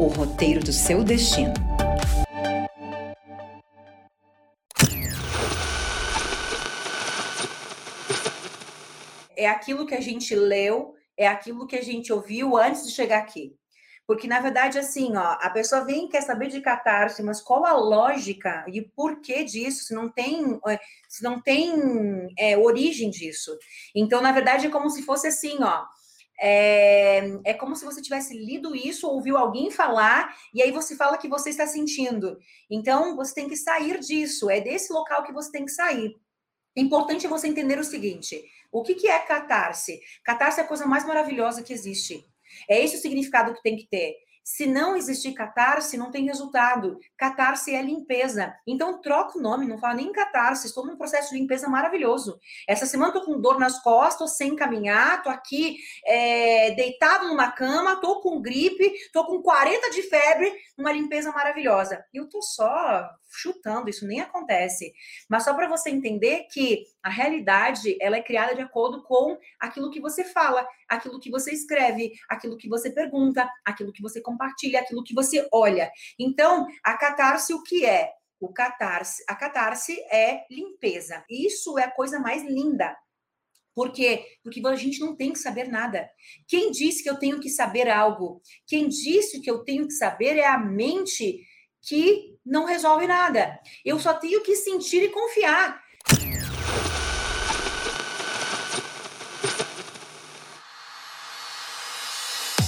o roteiro do seu destino. É aquilo que a gente leu, é aquilo que a gente ouviu antes de chegar aqui. Porque, na verdade, assim, ó, a pessoa vem e quer saber de catarse, mas qual a lógica e porquê disso, se não tem, é, se não tem é, origem disso. Então, na verdade, é como se fosse assim, ó. É, é como se você tivesse lido isso, ouviu alguém falar, e aí você fala que você está sentindo. Então, você tem que sair disso, é desse local que você tem que sair. É importante você entender o seguinte: o que, que é catarse? Catarse é a coisa mais maravilhosa que existe. É esse o significado que tem que ter. Se não existir catarse, não tem resultado. Catarse é limpeza. Então, troca o nome, não fala nem catarse. Estou num processo de limpeza maravilhoso. Essa semana estou com dor nas costas, sem caminhar, estou aqui é, deitado numa cama, estou com gripe, estou com 40 de febre, uma limpeza maravilhosa. E eu estou só chutando, isso nem acontece. Mas só para você entender que a realidade ela é criada de acordo com aquilo que você fala, aquilo que você escreve, aquilo que você pergunta, aquilo que você compartilha, aquilo que você olha. Então, a catarse o que é? O catarse, a catarse é limpeza. Isso é a coisa mais linda. Por quê? Porque a gente não tem que saber nada. Quem disse que eu tenho que saber algo? Quem disse que eu tenho que saber é a mente que não resolve nada. Eu só tenho que sentir e confiar.